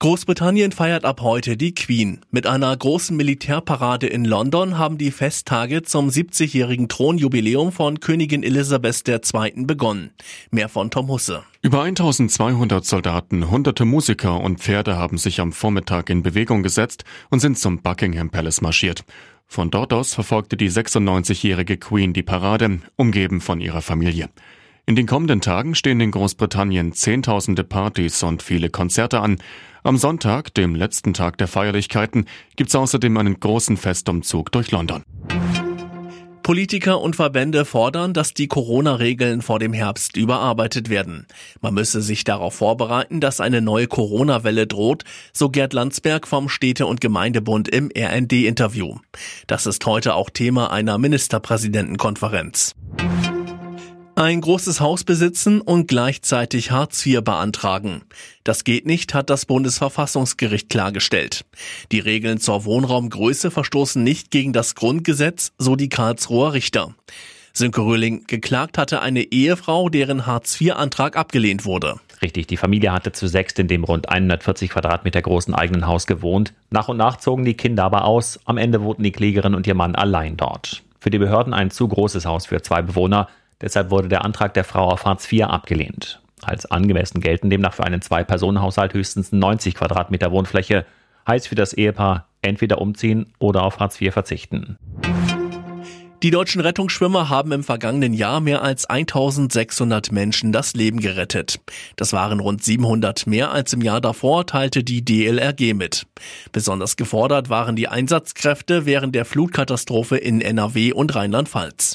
Großbritannien feiert ab heute die Queen. Mit einer großen Militärparade in London haben die Festtage zum 70-jährigen Thronjubiläum von Königin Elisabeth II. begonnen. Mehr von Tom Husse. Über 1200 Soldaten, hunderte Musiker und Pferde haben sich am Vormittag in Bewegung gesetzt und sind zum Buckingham Palace marschiert. Von dort aus verfolgte die 96-jährige Queen die Parade, umgeben von ihrer Familie. In den kommenden Tagen stehen in Großbritannien Zehntausende Partys und viele Konzerte an. Am Sonntag, dem letzten Tag der Feierlichkeiten, gibt's außerdem einen großen Festumzug durch London. Politiker und Verbände fordern, dass die Corona-Regeln vor dem Herbst überarbeitet werden. Man müsse sich darauf vorbereiten, dass eine neue Corona-Welle droht, so Gerd Landsberg vom Städte- und Gemeindebund im RND-Interview. Das ist heute auch Thema einer Ministerpräsidentenkonferenz. Ein großes Haus besitzen und gleichzeitig Hartz IV beantragen. Das geht nicht, hat das Bundesverfassungsgericht klargestellt. Die Regeln zur Wohnraumgröße verstoßen nicht gegen das Grundgesetz, so die Karlsruher Richter. Sönke Röhling, geklagt hatte eine Ehefrau, deren Hartz-IV-Antrag abgelehnt wurde. Richtig, die Familie hatte zu sechst in dem rund 140 Quadratmeter großen eigenen Haus gewohnt. Nach und nach zogen die Kinder aber aus. Am Ende wohnten die Klägerin und ihr Mann allein dort. Für die Behörden ein zu großes Haus für zwei Bewohner. Deshalb wurde der Antrag der Frau auf Hartz IV abgelehnt. Als angemessen gelten demnach für einen Zwei-Personen-Haushalt höchstens 90 Quadratmeter Wohnfläche. Heißt für das Ehepaar entweder umziehen oder auf Hartz IV verzichten. Die deutschen Rettungsschwimmer haben im vergangenen Jahr mehr als 1600 Menschen das Leben gerettet. Das waren rund 700 mehr als im Jahr davor, teilte die DLRG mit. Besonders gefordert waren die Einsatzkräfte während der Flutkatastrophe in NRW und Rheinland-Pfalz.